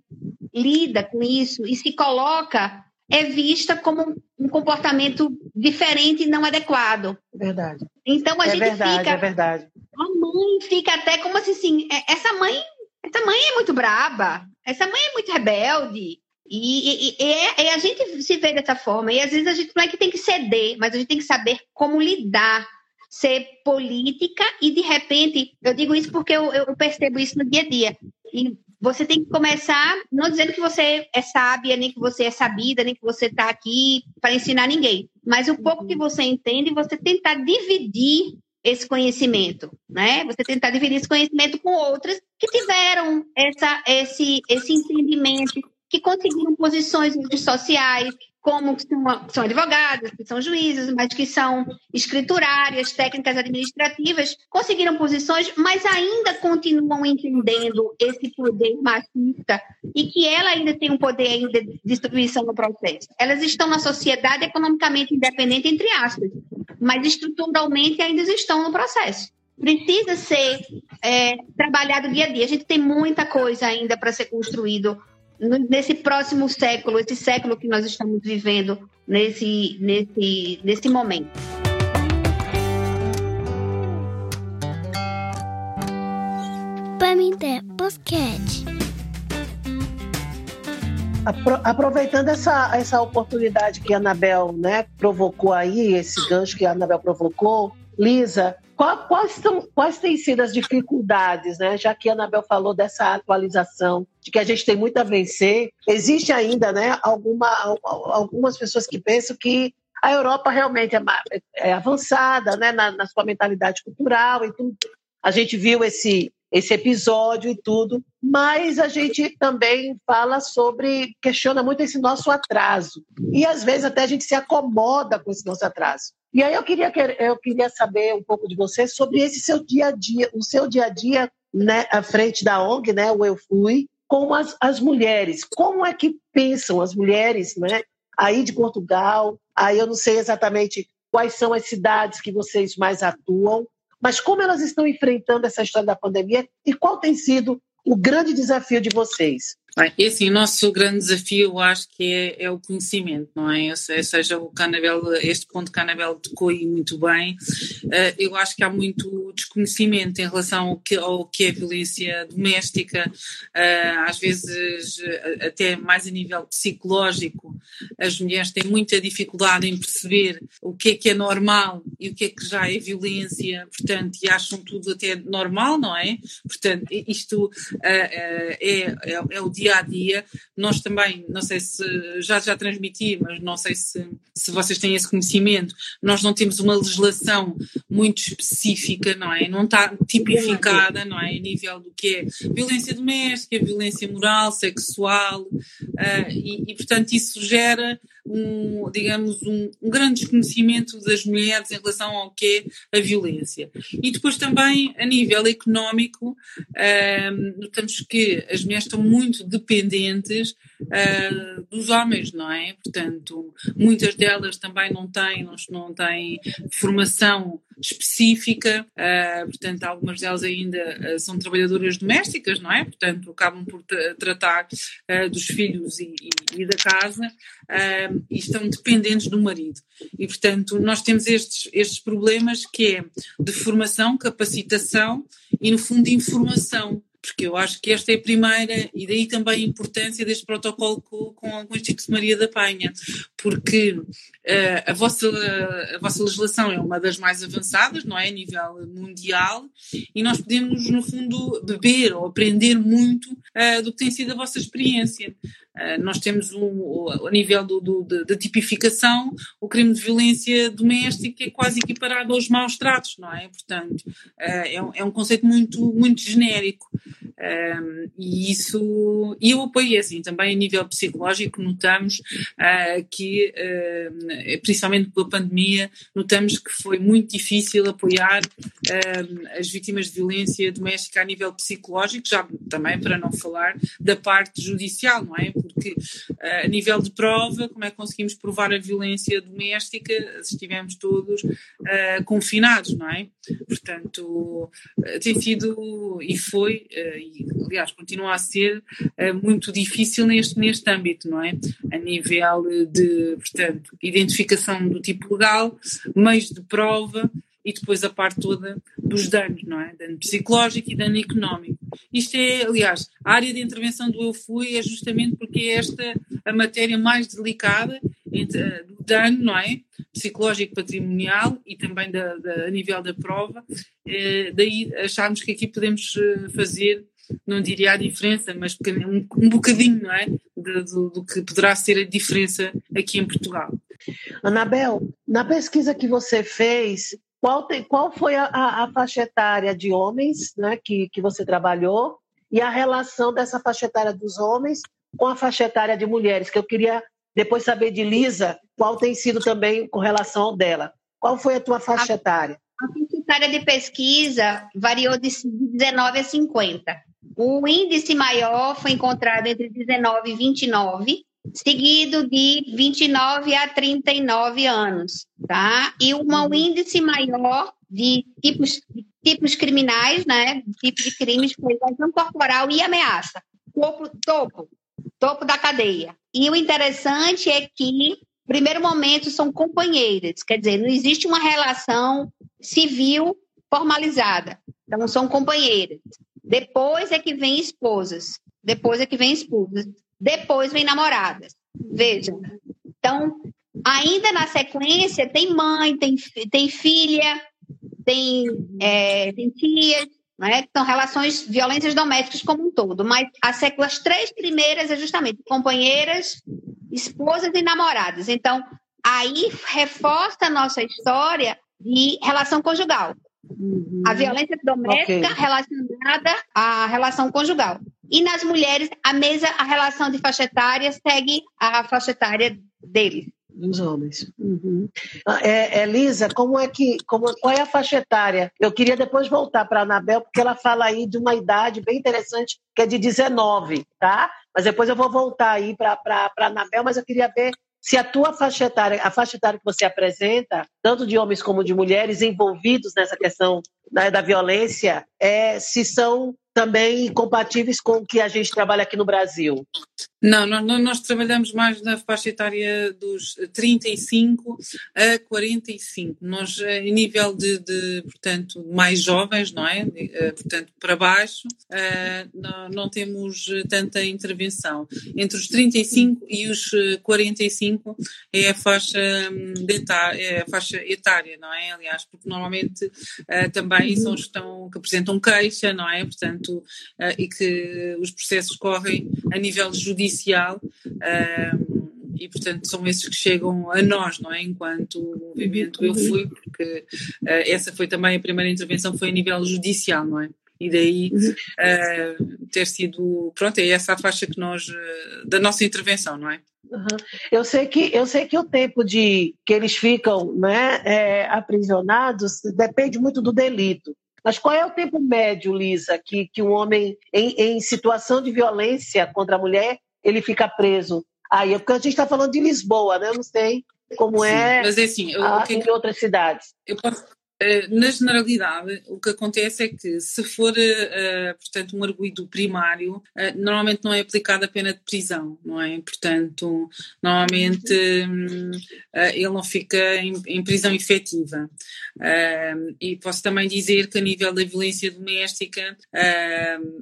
lida com isso e se coloca, é vista como um comportamento diferente e não adequado. Verdade. Então a é gente verdade, fica. É verdade. A mãe fica até como assim, é, essa mãe essa mãe é muito braba, essa mãe é muito rebelde. E, e, e, e, a gente se vê dessa forma. E às vezes a gente não é que tem que ceder, mas a gente tem que saber como lidar, ser política e de repente, eu digo isso porque eu, eu percebo isso no dia a dia. E você tem que começar, não dizendo que você é sábia, nem que você é sabida, nem que você está aqui para ensinar ninguém, mas o pouco que você entende, você tentar dividir esse conhecimento, né? Você tentar dividir esse conhecimento com outras que tiveram essa, esse, esse entendimento, que conseguiram posições sociais, como são, advogadas, que são juízes, mas que são escriturárias, técnicas administrativas, conseguiram posições, mas ainda continuam entendendo esse poder machista e que ela ainda tem um poder de distribuição no processo. Elas estão na sociedade economicamente independente, entre aspas, mas estruturalmente ainda estão no processo. Precisa ser é, trabalhado dia a dia. A gente tem muita coisa ainda para ser construído nesse próximo século, esse século que nós estamos vivendo nesse, nesse, nesse momento. Pamité Podcast. Aproveitando essa, essa oportunidade que a Anabel né, provocou aí, esse gancho que a Anabel provocou, Lisa, quais, são, quais têm sido as dificuldades, né? Já que a Anabel falou dessa atualização, de que a gente tem muito a vencer, existe ainda, né, alguma, algumas pessoas que pensam que A Europa realmente é, é avançada né, na, na, sua mentalidade cultural e tudo. A gente viu esse, esse episódio e tudo, mas a gente também fala sobre, questiona muito esse nosso atraso. E às vezes até a gente se acomoda com esse nosso atraso. E aí eu queria, eu queria saber um pouco de você sobre esse seu dia a dia, o seu dia a dia né, à frente da ONG, né, o Eu Fui, com as, as mulheres. Como é que pensam as mulheres né, aí de Portugal? Aí eu não sei exatamente quais são as cidades que vocês mais atuam, mas como elas estão enfrentando essa história da pandemia e qual tem sido o grande desafio de vocês? Bem, assim, o nosso grande desafio, eu acho que é, é o conhecimento, não é? Ou seja, o Canabel, este ponto Canabel tocou aí muito bem, uh, eu acho que há muito desconhecimento em relação ao que, ao que é violência doméstica, uh, às vezes uh, até mais a nível psicológico, as mulheres têm muita dificuldade em perceber o que é que é normal e o que é que já é violência, portanto, e acham tudo até normal, não é? Portanto, isto é, é, é o dia a dia. Nós também, não sei se já já transmiti, mas não sei se, se vocês têm esse conhecimento, nós não temos uma legislação muito específica, não é? Não está tipificada, não é? A nível do que é violência doméstica, violência moral, sexual, uh, e, e portanto isso gera um, digamos, um, um, grande desconhecimento das mulheres em relação ao que é a violência. E depois também, a nível económico, uh, notamos que as mulheres estão muito dependentes uh, dos homens, não é? Portanto, muitas delas também não têm, não, têm formação específica, uh, portanto, algumas delas ainda uh, são trabalhadoras domésticas, não é? Portanto, acabam por tra tratar uh, dos filhos e, e, e da casa e estão dependentes do marido. E, portanto, nós temos estes, estes problemas que é de formação, capacitação e, no fundo, de informação porque eu acho que esta é a primeira, e daí também a importância deste protocolo com, com, o Instituto Maria da Penha, porque uh, a, vossa, a vossa legislação é uma das mais avançadas, não é? A nível mundial, e nós podemos, no fundo, beber ou aprender muito uh, do que tem sido a vossa experiência. Uh, nós temos um, a nível do, do, da tipificação, o crime de violência doméstica é quase equiparado aos maus tratos, não é? Portanto, é um, é um conceito muito, muito genérico. Um, e isso, e eu apoio assim, também a nível psicológico notamos uh, que, uh, principalmente pela pandemia, notamos que foi muito difícil apoiar uh, as vítimas de violência doméstica a nível psicológico, já também para não falar da parte judicial, não é? Porque a nível de prova, como é que conseguimos provar a violência doméstica se estivemos todos confinados, não é? Portanto, tem sido e foi e aliás continua a ser uh, muito difícil neste, neste âmbito, não é? A nível de, portanto, identificação do tipo legal, meios de prova e depois a parte toda dos danos, não é? Dano psicológico e dano económico. Isto é, aliás, a área de intervenção do Eu Fui é justamente porque é esta a matéria mais delicada uh, do dano, não é? Psicológico, patrimonial e também da, da a nível da prova. Uh, daí acharmos que aqui podemos fazer não diria a diferença, mas um, um bocadinho, não é? Do, do, que poderá ser a diferença aqui em Portugal. Anabel, na pesquisa que você fez, qual, tem, qual foi a, a, faixa etária de homens né, que, que você trabalhou e a relação dessa faixa etária dos homens com a faixa etária de mulheres? Que eu queria depois saber de Lisa qual tem sido também com relação dela. Qual foi a tua faixa etária? A faixa etária de pesquisa variou de 19 a 50. O índice maior foi encontrado entre 19 e 29, seguido de 29 a 39 anos, tá? E um índice maior de tipos, tipos criminais, né? Tipos de crimes foi lesão corporal e ameaça. Topo, topo, topo da cadeia. E o interessante é que, primeiro momento, são companheiras, quer dizer, não existe uma relação civil formalizada. Então, são companheiras. Depois é que vem esposas. Depois é que vem esposas. Depois vem namoradas. Veja. Então, ainda na sequência, tem mãe, tem, tem filha, tem, é, tem tias, né? são relações, violências domésticas como um todo. Mas as, as três primeiras é justamente companheiras, esposas e namoradas. Então, aí reforça a nossa história de relação conjugal. Uhum. A violência doméstica okay. relacionada à relação conjugal. E nas mulheres, a mesa, a relação de faixa etária segue a faixa etária deles. Dos homens. Uhum. Ah, é, Elisa, como é que, como, qual é a faixa etária? Eu queria depois voltar para a Anabel, porque ela fala aí de uma idade bem interessante, que é de 19, tá? Mas depois eu vou voltar aí para a Anabel, mas eu queria ver se a tua faixa etária, a faixa etária que você apresenta, tanto de homens como de mulheres envolvidos nessa questão né, da violência, é, se são também compatíveis com o que a gente trabalha aqui no Brasil? Não, nós, nós, trabalhamos mais na faixa etária dos 35 a 45. Nós, eh, em nível de, de portanto, mais jovens, não é? Eh, portanto, para baixo, eh, não, não, temos tanta intervenção. Entre os 35 e os 45 é a faixa, hum, etária, é a faixa etária, não é? Aliás, porque normalmente também são os que, estão, que apresentam queixa, não é? Portanto, e que os processos correm a nível judicial um, e, portanto, são esses que chegam a nós, não é? Enquanto movimento eu fui, porque uh, essa foi também a primeira intervenção, foi a nível judicial, não é? E daí uh, ter sido, pronto, é essa a faixa que nós, uh, da nossa intervenção, não é? Uhum. Eu sei que eu sei que o tempo de que eles ficam né, é, aprisionados depende muito do delito. Mas qual é o tempo médio, Lisa, que, que um homem em, em situação de violência contra a mulher ele fica preso. Aí, é porque a gente está falando de Lisboa, né? Eu não sei como Sim, é, mas é assim, eu, a, que, em outras cidades. Eu posso, na generalidade, o que acontece é que se for, uh, portanto, um arguído primário, normalmente não é aplicada a pena de prisão, não é? Portanto, normalmente um, uh, ele não fica em, prisão efetiva. e posso também dizer que a nível da violência doméstica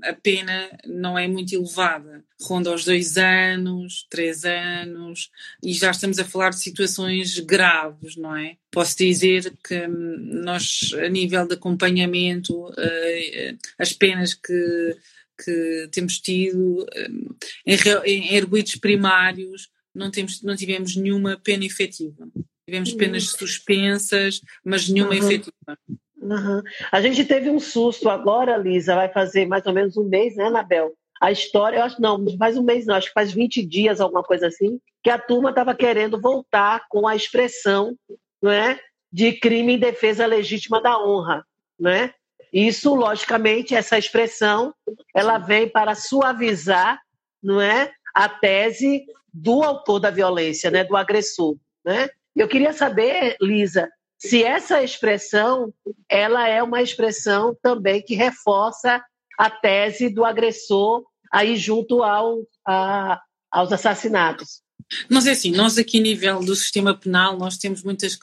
a pena não é muito elevada, ronda aos dois anos, três anos, e já estamos a falar de situações graves, não é? Posso dizer que hum, nós, a nível de acompanhamento, eh, as penas que, que temos tido hum, em, erguidos primários, não, temos, não tivemos nenhuma pena efetiva. Tivemos penas uhum. suspensas, mas nenhuma uhum. efetiva. Uhum. A gente teve um susto agora, Lisa, vai fazer mais ou menos um mês, né, Anabel? A história, eu acho não, faz um mês não, acho que faz 20 dias, alguma coisa assim, que a turma estava querendo voltar com a expressão não é, de crime em defesa legítima da honra, não é? Isso, logicamente, essa expressão, ela vem para suavizar, não é, a tese do autor da violência, né, do agressor, né? Eu queria saber, Lisa, se essa expressão, ela é uma expressão também que reforça a tese do agressor aí junto ao, a, aos assassinatos. Mas é assim, nós aqui a nível do sistema penal, nós temos muitas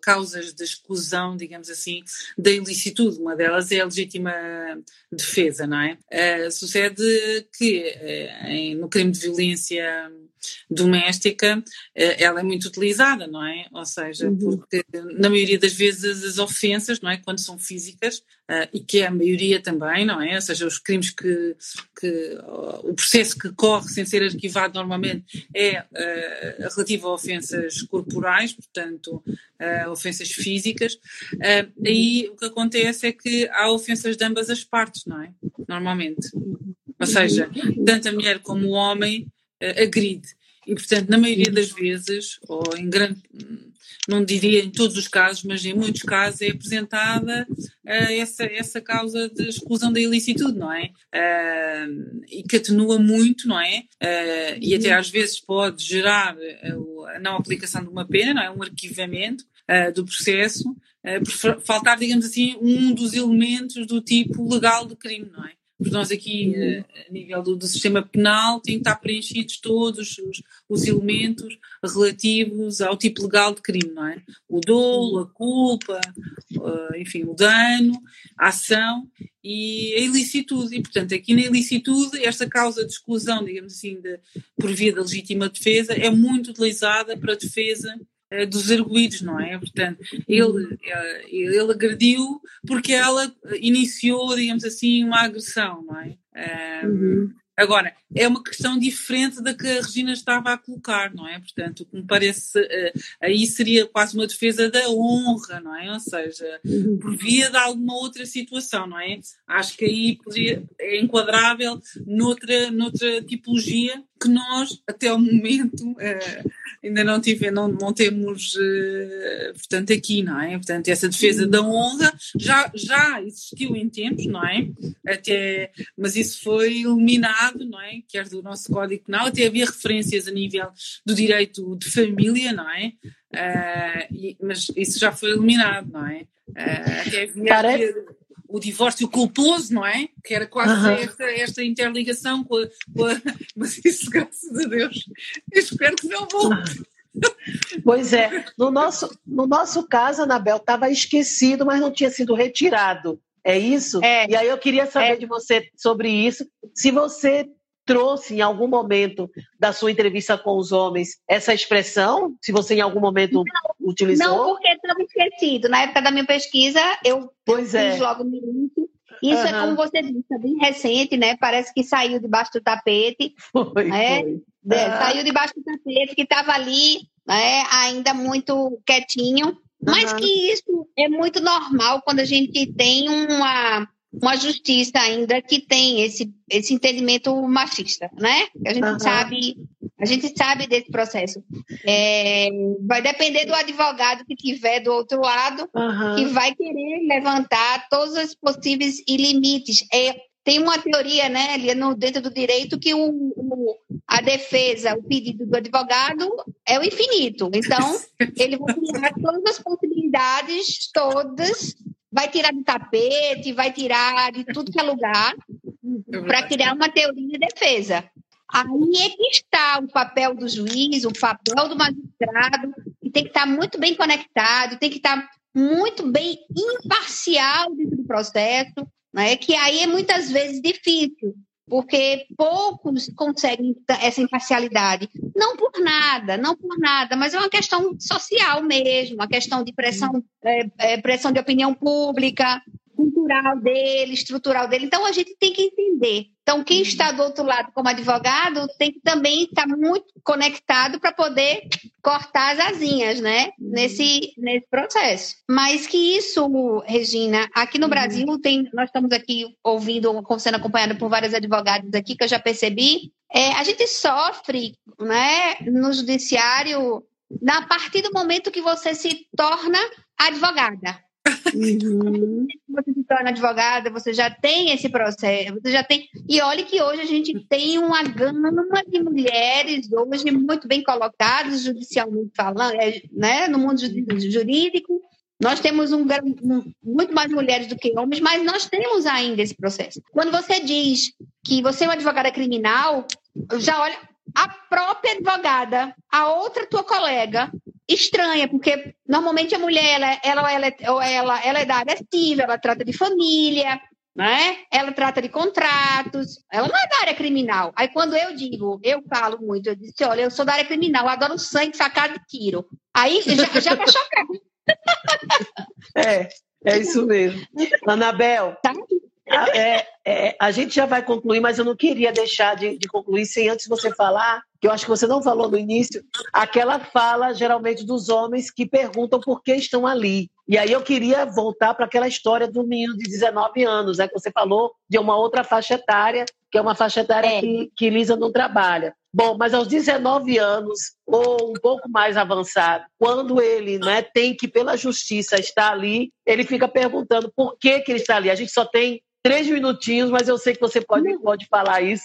causas de exclusão, digamos assim, da ilicitude. Uma delas é a legítima defesa, não é? Uh, sucede que uh, no crime de violência doméstica, eh, ela é muito utilizada, não é? Ou seja, uhum. porque na maioria das vezes as ofensas, não é? Quando são físicas, uh, e que é a maioria também, não é? Ou seja, os crimes que, que uh, o processo que corre sem ser arquivado normalmente é uh, relativo a ofensas corporais, portanto, ofensas físicas. aí o que acontece é que há ofensas de ambas as partes, não é? Normalmente. Ou seja, tanto a mulher como o homem uh, agride. E, portanto, na maioria das vezes, ou em grande, não diria em todos os casos, mas em muitos casos é apresentada uh, essa, essa causa de exclusão da ilicitude, não é? Uh, e que atenua muito, não é? Uh, e até às vezes pode gerar a, a não aplicação de uma pena, não é? Um arquivamento do processo, por faltar, digamos assim, um dos elementos do tipo legal de crime, não é? Porque nós aqui, eh, a nível do, do, sistema penal, tem que estar preenchidos todos os, os, elementos relativos ao tipo legal de crime, não é? O dolo, a culpa, uh, enfim, o dano, a ação e a ilicitude. E, portanto, aqui na ilicitude, esta causa de exclusão, digamos assim, de, por via da legítima defesa, é muito utilizada para a defesa eh, dos arguídos, não é? Portanto, ele, eh, ele agrediu porque ela iniciou, digamos assim, uma agressão, não é? Um, uhum. Agora, é uma questão diferente da que a Regina estava a colocar, não é? Portanto, o que me parece, aí seria quase uma defesa da honra, não é? Ou seja, por via de alguma outra situação, não é? Acho que aí poderia, é enquadrável noutra, noutra tipologia que nós, até o momento, uh, ainda não, tive, não, não temos, uh, portanto, aqui, não é? Portanto, essa defesa da honra já, já existiu em tempos, não é? Até, mas isso foi eliminado, não é? Quer do nosso Código Penal, até havia referências a nível do direito de família, não é? Uh, e, mas isso já foi eliminado, não é? Até havia, Parece... o divórcio culposo, não é? Que era quase uhum. esta, esta interligação com a, com a, Mas isso, graças a Deus, eu espero que não volte. Pois é, no nosso, no nosso caso, Anabel, estava esquecido, mas não tinha sido retirado. É isso? É. E aí eu queria saber é. de você sobre isso. Se você trouxe em algum momento da sua entrevista com os homens essa expressão? Se você em algum momento não, utilizou? Não, porque estava esquecido. Na época da minha pesquisa, eu, pois eu é. fiz logo no início. Isso uhum. é como você disse, é bem recente, né? Parece que saiu debaixo do tapete. Foi, né? foi. É, ah. Saiu debaixo do tapete, que estava ali, né? ainda muito quietinho. Mas uhum. que isso é muito normal quando a gente tem uma uma justiça ainda que tem esse, esse entendimento machista, né? A gente uhum. sabe a gente sabe desse processo. É, vai depender do advogado que tiver do outro lado, uhum. que vai querer levantar todos os possíveis limites. É, tem uma teoria, né, no, dentro do direito, que o, o, a defesa, o pedido do advogado é o infinito. Então, ele vai criar todas as possibilidades, todas, vai tirar do tapete, vai tirar de tudo que é lugar, para criar uma teoria de defesa. Aí é que está o papel do juiz, o papel do magistrado, que tem que estar muito bem conectado, tem que estar muito bem imparcial dentro do processo, né? que aí é muitas vezes difícil porque poucos conseguem essa imparcialidade. Não por nada, não por nada, mas é uma questão social mesmo, uma questão de pressão, é, é, pressão de opinião pública, cultural dele, estrutural dele. Então a gente tem que entender. Então quem está do outro lado como advogado tem que também estar muito conectado para poder cortar as asinhas, né? Nesse nesse processo. Mas que isso, Regina, aqui no uhum. Brasil tem, nós estamos aqui ouvindo, sendo acompanhado por vários advogados aqui que eu já percebi. É, a gente sofre, né, no judiciário, a partir do momento que você se torna advogada. Uhum. Você se torna advogada, você já tem esse processo, você já tem. E olhe que hoje a gente tem uma gama de mulheres hoje muito bem colocadas, judicialmente falando, é, né, no mundo jurídico. Nós temos um, um, muito mais mulheres do que homens, mas nós temos ainda esse processo. Quando você diz que você é uma advogada criminal, já olha, a própria advogada, a outra tua colega, estranha, porque normalmente a mulher ela, ela, ela, ela, ela é da área civil, ela trata de família, né? Ela trata de contratos, ela não é da área criminal. Aí quando eu digo, eu falo muito, eu disse, olha, eu sou da área criminal, eu adoro sangue, facada e tiro. Aí já, já vai chocar. É, é isso mesmo. Anabel, tá? É, é, a gente já vai concluir, mas eu não queria deixar de, de, concluir sem antes você falar, que eu acho que você não falou no início, aquela fala geralmente dos homens que perguntam por que estão ali. E aí eu queria voltar para aquela história do menino de 19 anos, né, que você falou de uma outra faixa etária, que é uma faixa etária é. que, que Lisa não trabalha. Bom, mas aos 19 anos, ou um pouco mais avançado, quando ele né, tem que, pela justiça, estar ali, ele fica perguntando por que, que ele está ali. A gente só tem três minutinhos, mas eu sei que você pode, pode falar isso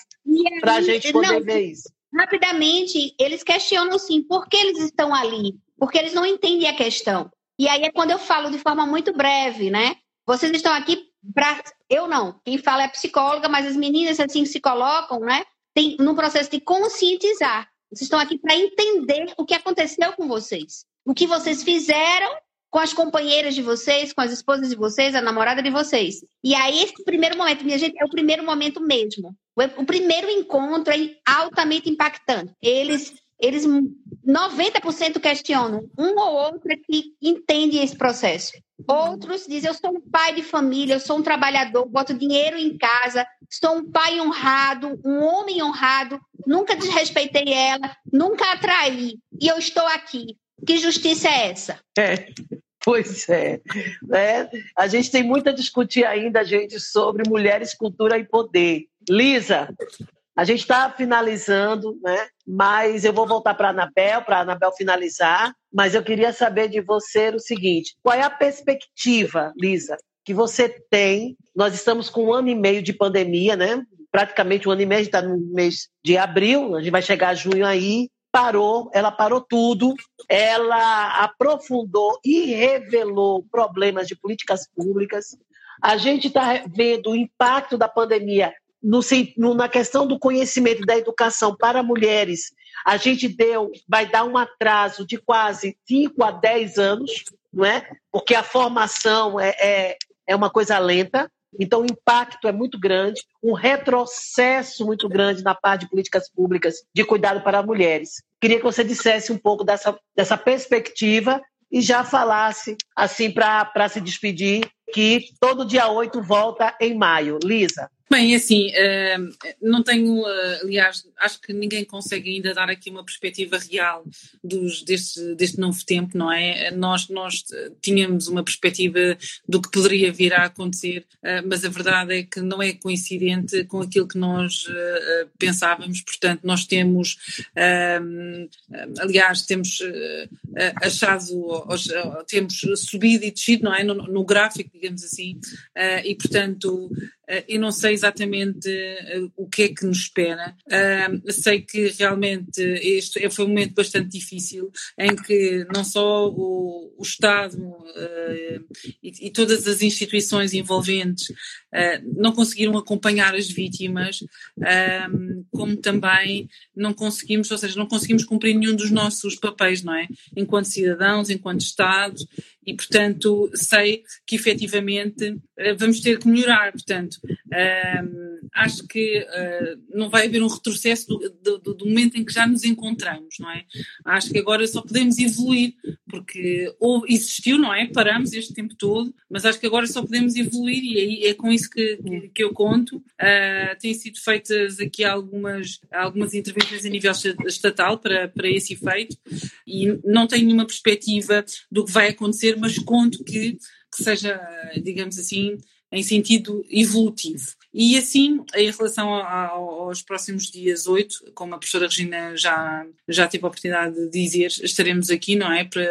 para a gente poder não, ver isso. Rapidamente, eles questionam sim, por que eles estão ali? Porque eles não entendem a questão. E aí é quando eu falo de forma muito breve, né? Vocês estão aqui para. Eu não, quem fala é psicóloga, mas as meninas assim se colocam, né? Tem, no processo de conscientizar. Vocês estão aqui para entender o que aconteceu com vocês. O que vocês fizeram com as companheiras de vocês, com as esposas de vocês, a namorada de vocês. E aí, esse primeiro momento, minha gente, é o primeiro momento mesmo. O primeiro encontro é altamente impactante. Eles eles 90% questionam. Um ou outro é que entende esse processo. Outros dizem: eu sou um pai de família, eu sou um trabalhador, boto dinheiro em casa, sou um pai honrado, um homem honrado, nunca desrespeitei ela, nunca atraí, e eu estou aqui. Que justiça é essa? É. Pois é. é. A gente tem muito a discutir ainda, gente, sobre mulheres, cultura e poder. Lisa, a gente está finalizando, né? Mas eu vou voltar para a Anabel, para a Anabel finalizar. Mas eu queria saber de você o seguinte: qual é a perspectiva, Lisa, que você tem? Nós estamos com um ano e meio de pandemia, né? Praticamente um ano e meio, a gente está no mês de abril, a gente vai chegar a junho aí parou, ela parou tudo, ela aprofundou e revelou problemas de políticas públicas. A gente está vendo o impacto da pandemia no, na questão do conhecimento da educação para mulheres. A gente deu, vai dar um atraso de quase 5 a 10 anos, não é? Porque a formação é, é, é uma coisa lenta. Então, o impacto é muito grande, um retrocesso muito grande na parte de políticas públicas de cuidado para mulheres. Queria que você dissesse um pouco dessa, dessa perspectiva e já falasse, assim, para se despedir, que todo dia 8 volta em maio. Lisa. Bem, assim, uh, não tenho, uh, aliás, acho que ninguém consegue ainda dar aqui uma perspectiva real dos, deste, deste novo tempo, não é? Nós, nós tínhamos uma perspectiva do que poderia vir a acontecer, mas a verdade é que não é coincidente com aquilo que nós pensávamos, portanto, nós temos, aliás, temos achado, temos subido e descido, não é? No, no gráfico, digamos assim, e portanto, eu não sei exatamente uh, o que é que nos espera. Uh, sei que realmente este foi um momento bastante difícil em que não só o, o Estado e, e, todas as instituições envolventes não conseguiram acompanhar as vítimas, como também não conseguimos, ou seja, não conseguimos cumprir nenhum dos nossos papéis, não é? Enquanto cidadãos, enquanto Estado, e portanto sei que efetivamente vamos ter que melhorar, portanto acho que uh, não vai haver um retrocesso do, do, do, momento em que já nos encontramos, não é? Acho que agora só podemos evoluir, porque ou existiu, não é? Paramos este tempo todo, mas acho que agora só podemos evoluir e aí é com isso que, que, que eu conto. Uh, têm sido feitas aqui algumas, algumas intervenções a nível estatal para, para esse efeito e não tenho nenhuma perspectiva do que vai acontecer, mas conto que, que seja, digamos assim, em sentido evolutivo. E assim, em relação aos próximos dias 8, como a professora Regina já, já teve a oportunidade de dizer, estaremos aqui, não é, para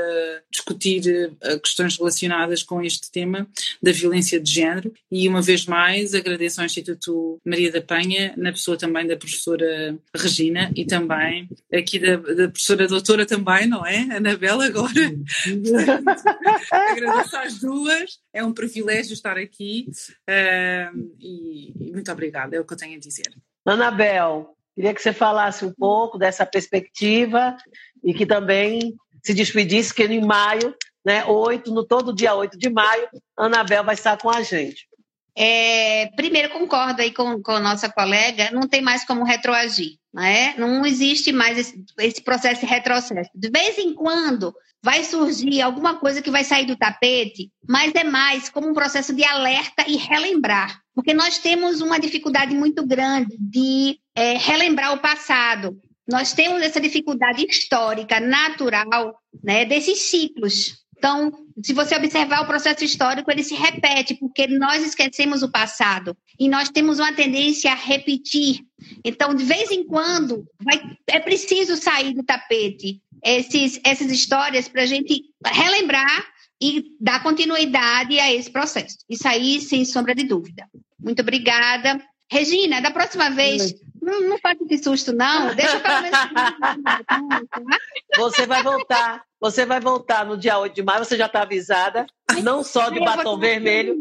discutir eh, questões relacionadas com este tema da violência de género. E uma vez mais, agradeço ao Instituto Maria da Penha, na pessoa também da professora Regina e também aqui da, da professora doutora também, não é? Anabela agora. agradeço às duas, é um privilégio estar aqui uh, e, e muito obrigada, é o que eu tenho a dizer. Anabel, queria que você falasse um pouco dessa perspectiva e que também se despedisse que em maio, né, 8, no todo dia 8 de maio, Anabel vai estar com a gente. É, primeiro, concordo aí com, com a nossa colega, não tem mais como retroagir, né? não existe mais esse, esse processo de retrocesso. De vez em quando vai surgir alguma coisa que vai sair do tapete, mas é mais como um processo de alerta e relembrar. Porque nós temos uma dificuldade muito grande de é, relembrar o passado. Nós temos essa dificuldade histórica, natural, né, desses ciclos. Então, se você observar o processo histórico, ele se repete, porque nós esquecemos o passado e nós temos uma tendência a repetir. Então, de vez em quando, vai, é preciso sair do tapete esses, essas histórias para a gente relembrar e dar continuidade a esse processo. Isso aí, sem sombra de dúvida. Muito obrigada. Regina, da próxima vez, não, não faça esse susto, não. Deixa pelo menos. Você vai voltar. Você vai voltar no dia 8 de maio, você já está avisada, não só de batom vermelho,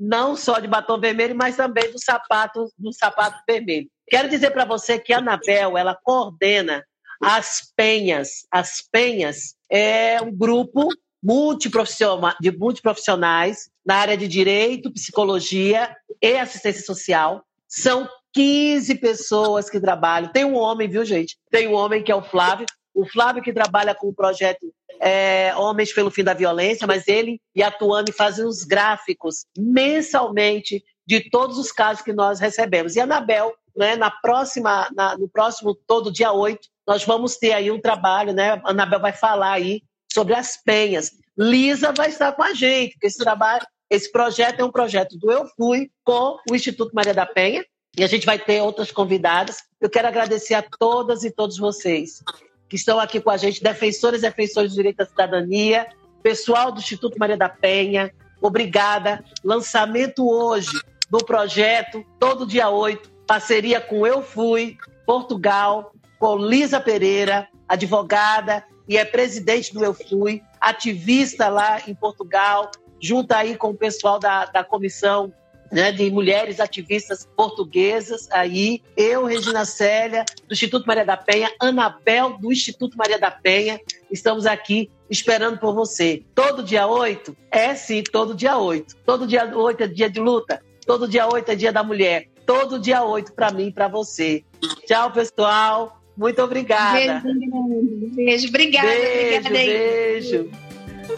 não só de batom vermelho, mas também do sapato, do sapato vermelho. Quero dizer para você que a Anabel, ela coordena as Penhas. As Penhas é um grupo multiprofissional, de multiprofissionais na área de direito, psicologia e assistência social. São 15 pessoas que trabalham. Tem um homem, viu, gente? Tem um homem que é o Flávio. o Flávio que trabalha com o projeto é, Homens pelo Fim da Violência, mas ele e a Tuane fazem os gráficos mensalmente de todos os casos que nós recebemos. E Anabel, né, na próxima, na, no próximo todo dia 8, nós vamos ter aí um trabalho, né? Anabel vai falar aí sobre as penhas. Lisa vai estar com a gente, porque esse trabalho, esse projeto é um projeto do Eu Fui com o Instituto Maria da Penha, e a gente vai ter outras convidadas. Eu quero agradecer a todas e todos vocês que estão aqui com a gente, defensores e defensores do direito à cidadania, pessoal do Instituto Maria da Penha, obrigada. Lançamento hoje do projeto, todo dia 8, parceria com Eu Fui, Portugal, com Lisa Pereira, advogada e é presidente do Eu Fui, ativista lá em Portugal, junto aí com o pessoal da, da comissão né, de mulheres ativistas portuguesas aí, eu, Regina Célia, do Instituto Maria da Penha, Anabel, do Instituto Maria da Penha, estamos aqui esperando por você. Todo dia 8? É sim, todo dia 8. Todo dia 8 é dia de luta, todo dia 8 é dia da mulher, todo dia 8 para mim e para você. Tchau, pessoal. Muito obrigada. Beijo, beijo. Obrigada, beijo, obrigada. Beijo.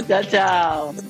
Tchau, tchau.